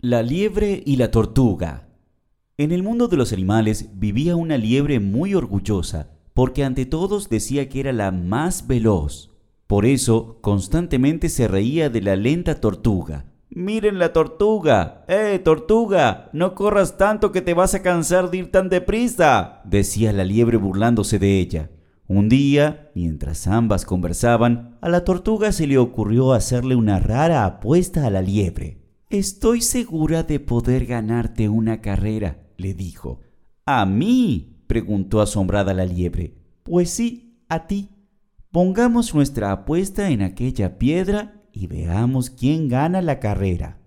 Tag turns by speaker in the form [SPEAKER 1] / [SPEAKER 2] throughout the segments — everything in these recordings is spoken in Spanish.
[SPEAKER 1] La liebre y la tortuga. En el mundo de los animales vivía una liebre muy orgullosa, porque ante todos decía que era la más veloz. Por eso constantemente se reía de la lenta tortuga. Miren la tortuga. ¡Eh, tortuga! No corras tanto que te vas a cansar de ir tan deprisa, decía la liebre burlándose de ella. Un día, mientras ambas conversaban, a la tortuga se le ocurrió hacerle una rara apuesta a la liebre. Estoy segura de poder ganarte una carrera, le dijo. ¿A mí? preguntó asombrada la liebre. Pues sí, a ti. Pongamos nuestra apuesta en aquella piedra y veamos quién gana la carrera.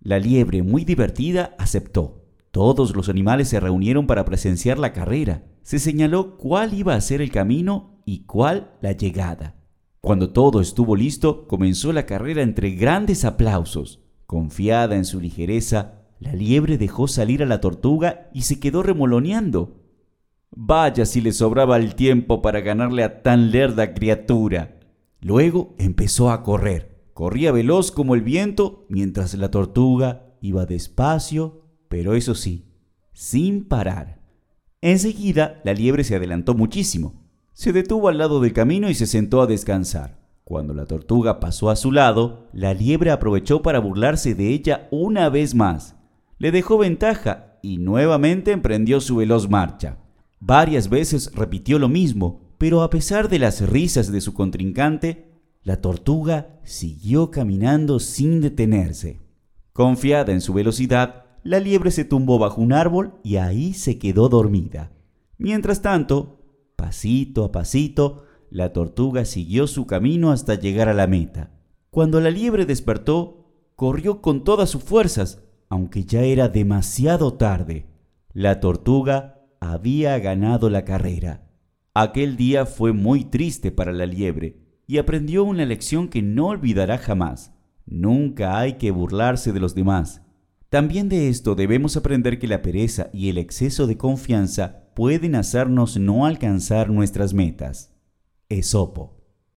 [SPEAKER 1] La liebre, muy divertida, aceptó. Todos los animales se reunieron para presenciar la carrera. Se señaló cuál iba a ser el camino y cuál la llegada. Cuando todo estuvo listo, comenzó la carrera entre grandes aplausos. Confiada en su ligereza, la liebre dejó salir a la tortuga y se quedó remoloneando. Vaya si le sobraba el tiempo para ganarle a tan lerda criatura. Luego empezó a correr. Corría veloz como el viento, mientras la tortuga iba despacio, pero eso sí, sin parar. Enseguida, la liebre se adelantó muchísimo. Se detuvo al lado del camino y se sentó a descansar. Cuando la tortuga pasó a su lado, la liebre aprovechó para burlarse de ella una vez más. Le dejó ventaja y nuevamente emprendió su veloz marcha. Varias veces repitió lo mismo, pero a pesar de las risas de su contrincante, la tortuga siguió caminando sin detenerse. Confiada en su velocidad, la liebre se tumbó bajo un árbol y ahí se quedó dormida. Mientras tanto, pasito a pasito, la tortuga siguió su camino hasta llegar a la meta. Cuando la liebre despertó, corrió con todas sus fuerzas, aunque ya era demasiado tarde. La tortuga había ganado la carrera. Aquel día fue muy triste para la liebre y aprendió una lección que no olvidará jamás. Nunca hay que burlarse de los demás. También de esto debemos aprender que la pereza y el exceso de confianza pueden hacernos no alcanzar nuestras metas. Esopo.